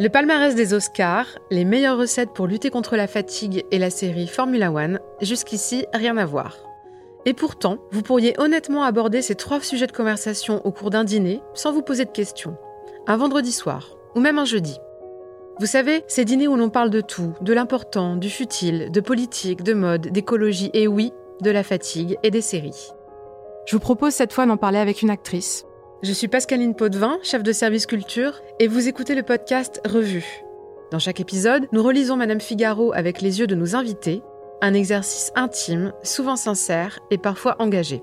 Le palmarès des Oscars, les meilleures recettes pour lutter contre la fatigue et la série Formula One, jusqu'ici rien à voir. Et pourtant, vous pourriez honnêtement aborder ces trois sujets de conversation au cours d'un dîner sans vous poser de questions. Un vendredi soir, ou même un jeudi. Vous savez, ces dîners où l'on parle de tout, de l'important, du futile, de politique, de mode, d'écologie et oui, de la fatigue et des séries. Je vous propose cette fois d'en parler avec une actrice, je suis Pascaline Potvin, chef de service culture, et vous écoutez le podcast Revue. Dans chaque épisode, nous relisons Madame Figaro avec les yeux de nos invités, un exercice intime, souvent sincère et parfois engagé.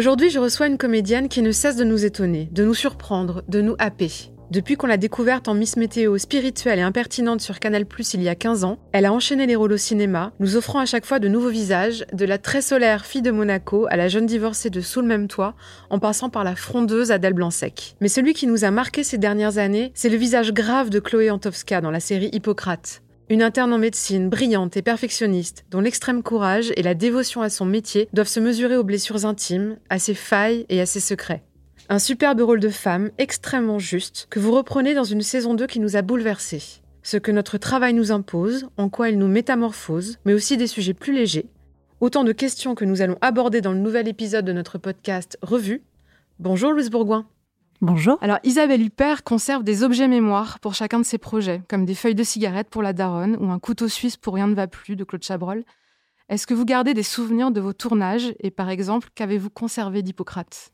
Aujourd'hui, je reçois une comédienne qui ne cesse de nous étonner, de nous surprendre, de nous happer. Depuis qu'on l'a découverte en Miss Météo spirituelle et impertinente sur Canal Plus il y a 15 ans, elle a enchaîné les rôles au cinéma, nous offrant à chaque fois de nouveaux visages, de la très solaire fille de Monaco à la jeune divorcée de Sous le même toit, en passant par la frondeuse Adèle Blanc-Sec. Mais celui qui nous a marqué ces dernières années, c'est le visage grave de Chloé Antowska dans la série Hippocrate. Une interne en médecine brillante et perfectionniste, dont l'extrême courage et la dévotion à son métier doivent se mesurer aux blessures intimes, à ses failles et à ses secrets. Un superbe rôle de femme extrêmement juste que vous reprenez dans une saison 2 qui nous a bouleversés. Ce que notre travail nous impose, en quoi il nous métamorphose, mais aussi des sujets plus légers. Autant de questions que nous allons aborder dans le nouvel épisode de notre podcast Revue. Bonjour Louise Bourgoin. Bonjour. Alors Isabelle Huppert conserve des objets mémoire pour chacun de ses projets, comme des feuilles de cigarette pour la daronne ou un couteau suisse pour Rien ne va plus de Claude Chabrol. Est-ce que vous gardez des souvenirs de vos tournages et par exemple, qu'avez-vous conservé d'Hippocrate?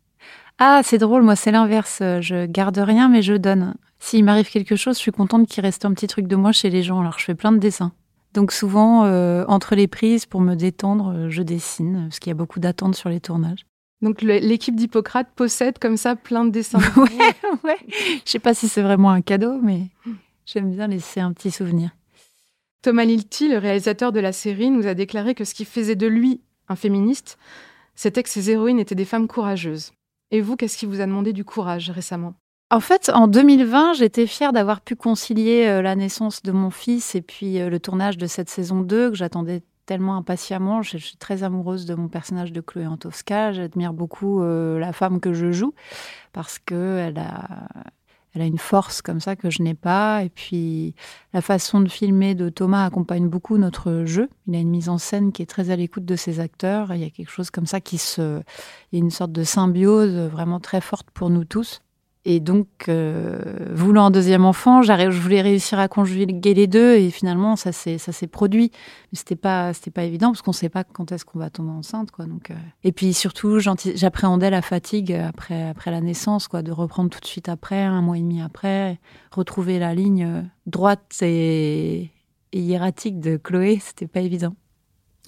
Ah, c'est drôle, moi c'est l'inverse. Je garde rien mais je donne. S'il m'arrive quelque chose, je suis contente qu'il reste un petit truc de moi chez les gens, alors je fais plein de dessins. Donc souvent, euh, entre les prises, pour me détendre, euh, je dessine, parce qu'il y a beaucoup d'attentes sur les tournages. Donc l'équipe d'Hippocrate possède comme ça plein de dessins. ouais, ouais. Je sais pas si c'est vraiment un cadeau, mais j'aime bien laisser un petit souvenir. Thomas Lilti, le réalisateur de la série, nous a déclaré que ce qui faisait de lui un féministe, c'était que ses héroïnes étaient des femmes courageuses. Et vous, qu'est-ce qui vous a demandé du courage récemment? En fait, en 2020, j'étais fière d'avoir pu concilier euh, la naissance de mon fils et puis euh, le tournage de cette saison 2 que j'attendais tellement impatiemment. Je, suis très amoureuse de mon personnage de Chloé Antowska. J'admire beaucoup euh, la femme que je joue parce qu'elle a, elle a une force comme ça que je n'ai pas. Et puis la façon de filmer de Thomas accompagne beaucoup notre jeu. Il a une mise en scène qui est très à l'écoute de ses acteurs. Il y a quelque chose comme ça qui se, il y a une sorte de symbiose vraiment très forte pour nous tous. Et donc, euh, voulant un deuxième enfant, je voulais réussir à conjuguer les deux et finalement, ça s'est, ça s'est produit. Mais c'était pas, c'était pas évident parce qu'on sait pas quand est-ce qu'on va tomber enceinte, quoi. Donc, euh, et puis surtout, j'appréhendais la fatigue après, après la naissance, quoi, de reprendre tout de suite après, un mois et demi après, retrouver la ligne droite et, et hiératique de Chloé, c'était pas évident.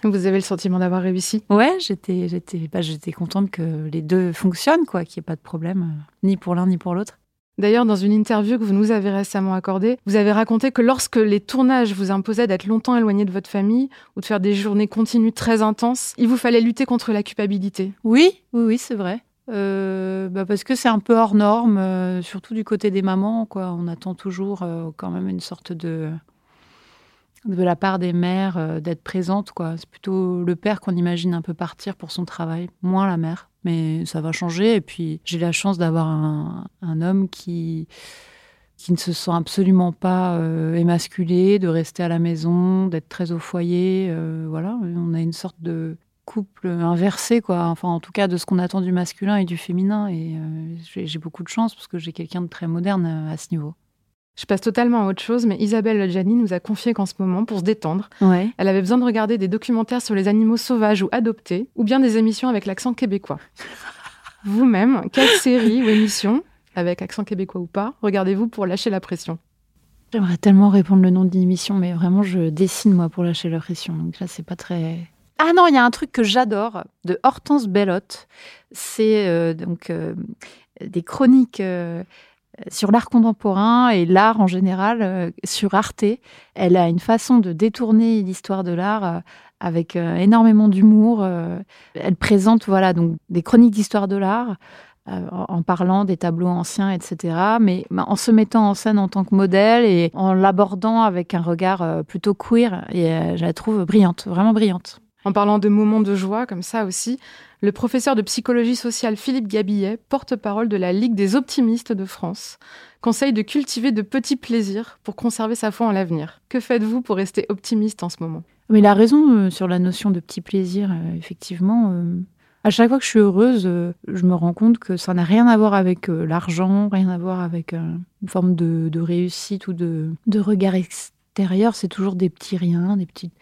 Vous avez le sentiment d'avoir réussi? Ouais, j'étais, j'étais, bah, j'étais contente que les deux fonctionnent, quoi, qu'il n'y ait pas de problème, euh, ni pour l'un ni pour l'autre. D'ailleurs, dans une interview que vous nous avez récemment accordée, vous avez raconté que lorsque les tournages vous imposaient d'être longtemps éloigné de votre famille ou de faire des journées continues très intenses, il vous fallait lutter contre la culpabilité. Oui, oui, oui, c'est vrai. Euh, bah parce que c'est un peu hors norme, euh, surtout du côté des mamans. Quoi. On attend toujours quand même une sorte de de la part des mères euh, d'être présentes. quoi. C'est plutôt le père qu'on imagine un peu partir pour son travail, moins la mère. Mais ça va changer. Et puis j'ai la chance d'avoir un, homme qui, qui ne se sent absolument pas euh, émasculé, de rester à la maison, d'être très au foyer. Euh, voilà, on a une sorte de couple inversé, quoi. Enfin, en tout cas, de ce qu'on attend du masculin et du féminin. Et j'ai beaucoup de chance parce que j'ai quelqu'un de très moderne à ce niveau. Je passe totalement à autre chose, mais Isabelle Gianni nous a confié qu'en ce moment, pour se détendre, elle avait besoin de regarder des documentaires sur les animaux sauvages ou adoptés, ou bien des émissions avec l'accent québécois. Vous-même, quelle série ou émission, avec accent québécois ou pas, regardez-vous pour lâcher la pression? J'aimerais tellement répondre le nom d'une émission, mais vraiment, je dessine moi pour lâcher la pression. Donc là, c'est pas très. Ah non, il y a un truc que j'adore de Hortense Bellotte. C'est euh, donc euh, des chroniques. Euh, sur l'art contemporain et l'art en général sur Arte. Elle a une façon de détourner l'histoire de l'art avec énormément d'humour. elle présente voilà donc des chroniques d'histoire de l'art euh, en parlant des tableaux anciens, etc. Mais bah, en se mettant en scène en tant que modèle et en l'abordant avec un regard euh, plutôt queer. Et euh, je la trouve brillante, vraiment brillante. En parlant de moments de joie comme ça aussi, le professeur de psychologie sociale Philippe Gabillet, porte-parole de la Ligue des optimistes de France, conseille de cultiver de petits plaisirs pour conserver sa foi en l'avenir. Que faites-vous pour rester optimiste en ce moment? Mais il a raison sur la notion de petits plaisirs, effectivement à chaque fois que je suis heureuse, euh, je me rends compte que ça n'a rien à voir avec euh, l'argent, rien à voir avec euh, une forme de, réussite ou de, regard extérieur. C'est toujours des petits riens, des petites,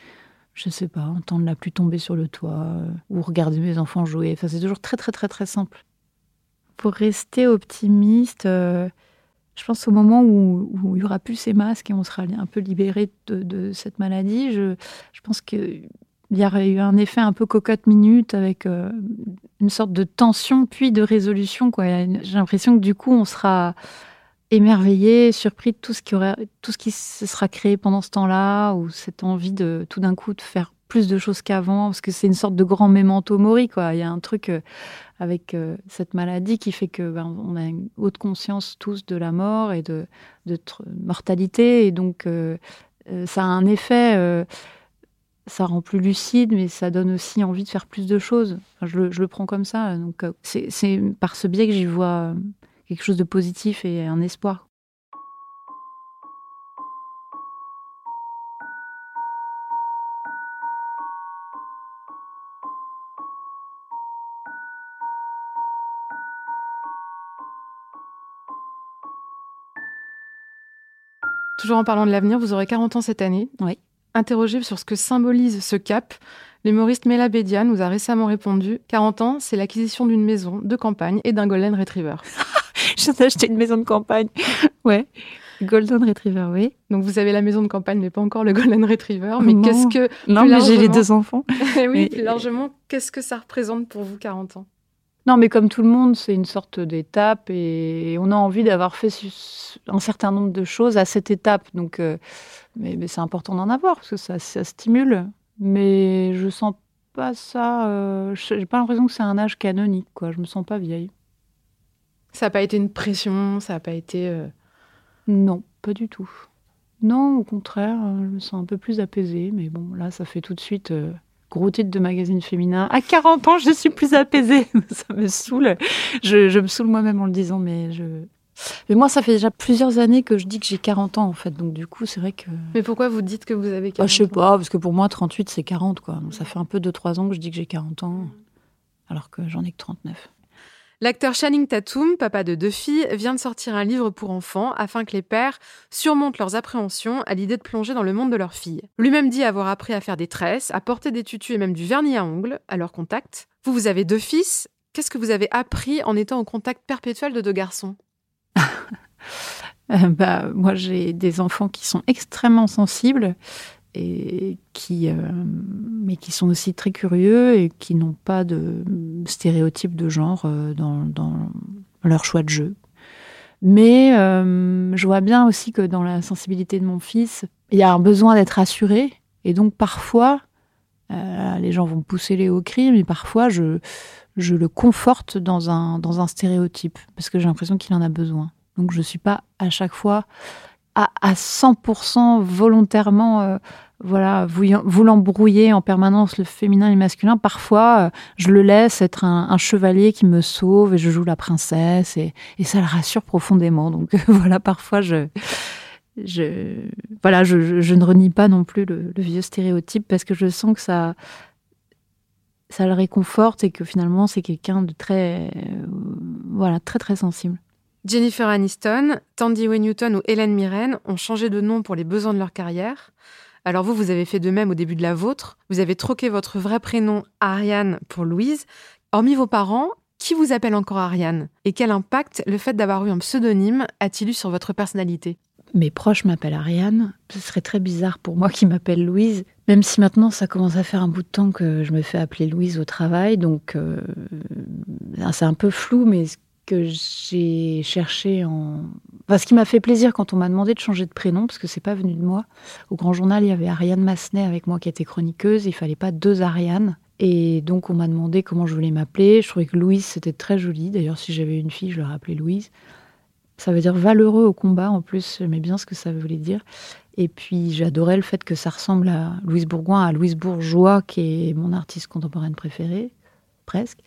je sais pas, entendre la pluie tomber sur le toit ou regarder mes enfants jouer. Enfin, c'est toujours très, très, très, très simple. Pour rester optimiste, je pense au moment où, il y aura plus ces masques et on sera un peu libéré de, cette maladie, je, pense que il y aurait eu un effet un peu cocotte minute avec euh, une sorte de tension puis de résolution. J'ai l'impression que du coup, on sera émerveillé, surpris de tout ce qui tout ce qui se sera créé pendant ce temps-là, ou cette envie de tout d'un coup de faire plus de choses qu'avant, parce que c'est une sorte de grand memento mori. Il y a un truc euh, avec euh, cette maladie qui fait que ben, on a une haute conscience tous de la mort et de, de mortalité, et donc ça a un effet ça rend plus lucide, mais ça donne aussi envie de faire plus de choses. je, le, prends comme ça. Euh, c'est par ce biais que j'y vois euh, quelque chose de positif et un espoir. Toujours en parlant de l'avenir, vous aurez 40 ans cette année. Oui. Interrogé sur ce que symbolise ce cap, l'humoriste Mela Bédia nous a récemment répondu 40 ans, c'est l'acquisition d'une maison de campagne et d'un Golden Retriever. Je viens d'acheter une maison de campagne. Ouais. Golden Retriever, oui. Donc vous avez la maison de campagne, mais pas encore le Golden Retriever. Mais qu'est-ce que. Non, mais j'ai les deux enfants. oui, plus largement, qu'est-ce que ça représente pour vous 40 ans? Non, mais comme tout le monde, c'est une sorte d'étape et on a envie d'avoir fait un certain nombre de choses à cette étape. Donc, euh, mais, c'est important d'en avoir parce que ça, stimule. Mais je sens pas ça. Euh, j'ai pas l'impression que c'est un âge canonique, quoi. Je me sens pas vieille. Ça n'a pas été une pression, ça n'a pas été. Euh, non, pas du tout. Non, au contraire, je me sens un peu plus apaisée. Mais bon, là, ça fait tout de suite gros titre de magazine féminin. À 40 ans, je suis plus apaisée. ça me saoule. Je, me saoule moi-même en le disant, mais je. Mais moi, ça fait déjà plusieurs années que je dis que j'ai 40 ans, en fait. Donc, du coup, c'est vrai que. Mais pourquoi vous dites que vous avez 40 ans Je sais pas, parce que pour moi, 38, c'est 40, quoi. Donc, ça fait un peu 2-3 ans que je dis que j'ai 40 ans, alors que j'en ai que 39. L'acteur Channing Tatum, papa de deux filles, vient de sortir un livre pour enfants afin que les pères surmontent leurs appréhensions à l'idée de plonger dans le monde de leurs filles. Lui-même dit avoir appris à faire des tresses, à porter des tutus et même du vernis à ongles à leur contact. Vous, vous avez deux fils. Qu'est-ce que vous avez appris en étant au contact perpétuel de deux garçons? Euh, bah, Moi, j'ai des enfants qui sont extrêmement sensibles qui, euh, mais qui sont aussi très curieux et qui n'ont pas de stéréotypes de genre euh, dans, leur choix de jeu. Mais euh, je vois bien aussi que dans la sensibilité de mon fils, il y a un besoin d'être assuré. Et donc parfois, les gens vont pousser les hauts cris, mais parfois je, le conforte dans un, dans un stéréotype, parce que j'ai l'impression qu'il en a besoin. Donc je ne suis pas à chaque fois à 100% volontairement voilà, voulant brouiller en permanence le féminin et le masculin, parfois euh, je le laisse être un, chevalier qui me sauve et je joue la princesse et, ça le rassure profondément. Donc voilà, parfois je, voilà, je, ne renie pas non plus le, vieux stéréotype parce que je sens que ça, ça le réconforte et que finalement c'est quelqu'un de très, euh, voilà, très très sensible. Jennifer Aniston, Tandy Newton ou Hélène Mirren ont changé de nom pour les besoins de leur carrière. Alors vous, vous avez fait de même au début de la vôtre. Vous avez troqué votre vrai prénom Ariane pour Louise. Hormis vos parents, qui vous appelle encore Ariane? Et quel impact le fait d'avoir eu un pseudonyme a-t-il eu sur votre personnalité? Mes proches m'appellent Ariane. Ce serait très bizarre pour moi qui m'appelle Louise, même si maintenant ça commence à faire un bout de temps que je me fais appeler Louise au travail. Donc euh, c'est un peu flou, mais que j'ai cherché en. Enfin, ce qui m'a fait plaisir quand on m'a demandé de changer de prénom, parce que c'est pas venu de moi. Au Grand Journal, il y avait Ariane Massenet avec moi qui était chroniqueuse. Il fallait pas deux Ariane. Et donc, on m'a demandé comment je voulais m'appeler. Je trouvais que Louise, c'était très joli. D'ailleurs, si j'avais une fille, je l'aurais appelée Louise. Ça veut dire valeureux au combat, en plus. J'aimais bien ce que ça voulait dire. Et puis, j'adorais le fait que ça ressemble à Louise Bourgoin, à Louise Bourgeois, qui est mon artiste contemporaine préférée, presque.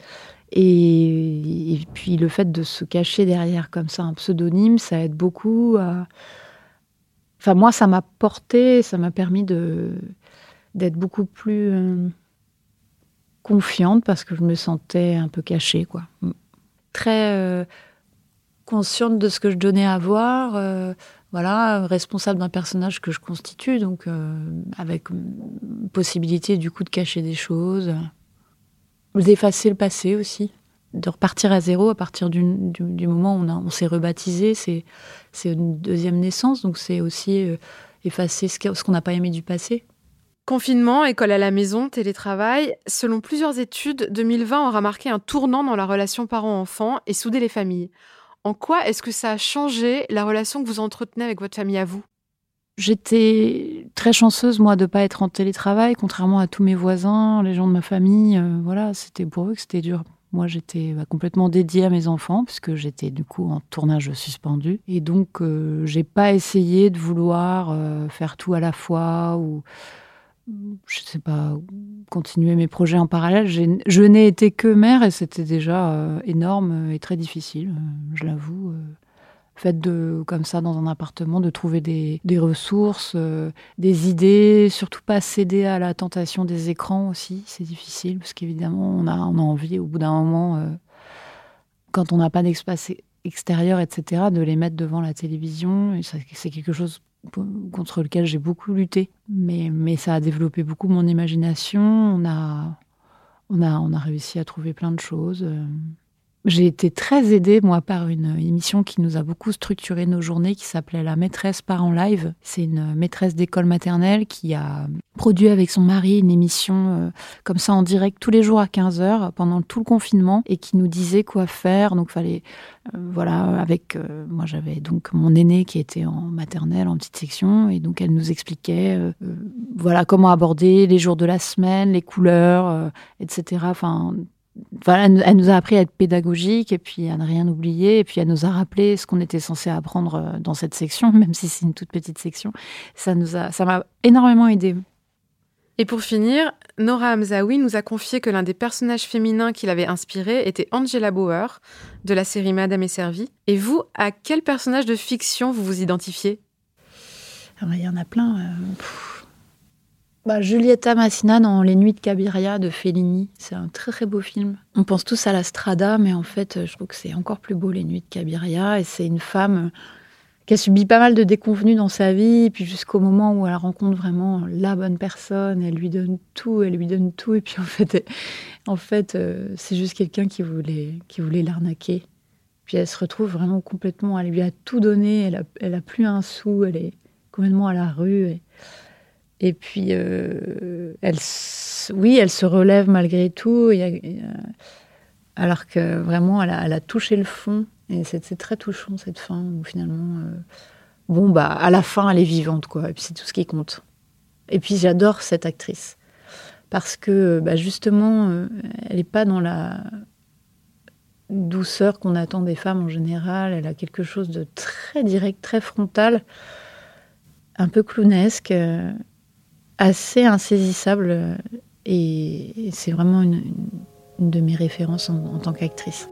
Et, puis le fait de se cacher derrière comme ça un pseudonyme, ça aide beaucoup à... Enfin moi, ça m'a porté, ça m'a permis de d'être beaucoup plus euh, confiante parce que je me sentais un peu cachée, quoi. Très euh, consciente de ce que je donnais à voir, euh, voilà, responsable d'un personnage que je constitue, donc avec possibilité du coup de cacher des choses d'effacer le passé aussi, de repartir à zéro à partir du, moment où on, s'est rebaptisé. C'est, une deuxième naissance, donc c'est aussi euh, effacer ce qu'on n'a pas aimé du passé. Confinement, école à la maison, télétravail, selon plusieurs études, 2020 aura marqué un tournant dans la relation parent-enfant et soudé les familles. En quoi est-ce que ça a changé la relation que vous entretenez avec votre famille à vous? J'étais très chanceuse, moi, de ne pas être en télétravail, contrairement à tous mes voisins, les gens de ma famille. Euh, voilà, c'était pour eux que c'était dur. Moi, j'étais bah, complètement dédiée à mes enfants, puisque j'étais du coup en tournage suspendu. Et donc, euh, j'ai pas essayé de vouloir euh, faire tout à la fois ou, je sais pas, continuer mes projets en parallèle. Je n'ai été que mère et c'était déjà énorme et très difficile, je l'avoue fait de comme ça dans un appartement de trouver des, ressources, euh, des idées, surtout pas céder à la tentation des écrans aussi, c'est difficile parce qu'évidemment on a, on a envie au bout d'un moment, euh, quand on n'a pas d'espace extérieur, etc., de les mettre devant la télévision. C'est quelque chose contre lequel j'ai beaucoup lutté, mais, mais ça a développé beaucoup mon imagination. On a, on a, on a réussi à trouver plein de choses. Euh, j'ai été très aidée, moi, par une émission qui nous a beaucoup structuré nos journées, qui s'appelait La maîtresse part en live. C'est une maîtresse d'école maternelle qui a produit avec son mari une émission euh, comme ça en direct tous les jours à 15h pendant tout le confinement et qui nous disait quoi faire. Donc, fallait, euh, voilà, avec, euh, moi, j'avais donc mon aîné qui était en maternelle, en petite section, et donc elle nous expliquait, voilà, comment aborder les jours de la semaine, les couleurs, etc. Enfin, elle nous a appris à être pédagogique et puis à ne rien oublier et puis elle nous a rappelé ce qu'on était censé apprendre euh, dans cette section, même si c'est une toute petite section. Ça nous a, ça m'a énormément aidé. Et pour finir, Nora Hamzaoui nous a confié que l'un des personnages féminins qui l'avait inspiré était Angela Bauer de la série Madame est servie. Et vous, à quel personnage de fiction vous vous identifiez? Ah Il y en a plein. Euh, bah, Julieta Massina dans Les Nuits de Cabiria de Fellini. C'est un très très beau film. On pense tous à la Strada, mais en fait, je trouve que c'est encore plus beau Les Nuits de Cabiria. Et c'est une femme qui a subi pas mal de déconvenues dans sa vie, puis jusqu'au moment où elle rencontre vraiment la bonne personne, elle lui donne tout, elle lui donne tout, et puis en fait, en fait, euh, c'est juste quelqu'un qui voulait, qui voulait l'arnaquer. Puis elle se retrouve vraiment complètement, elle lui a tout donné, elle a, plus un sou, elle est complètement à la rue. Et puis, euh, elle, oui, elle se relève malgré tout, alors que vraiment, elle a, touché le fond. Et c'est très touchant, cette fin, où finalement, euh, bon, bah, à la fin, elle est vivante, quoi. Et puis, c'est tout ce qui compte. Et puis, j'adore cette actrice. Parce que, bah, justement, euh, elle n'est pas dans la douceur qu'on attend des femmes en général. Elle a quelque chose de très direct, très frontal, un peu clownesque assez insaisissable et c'est vraiment une, de mes références en tant qu'actrice.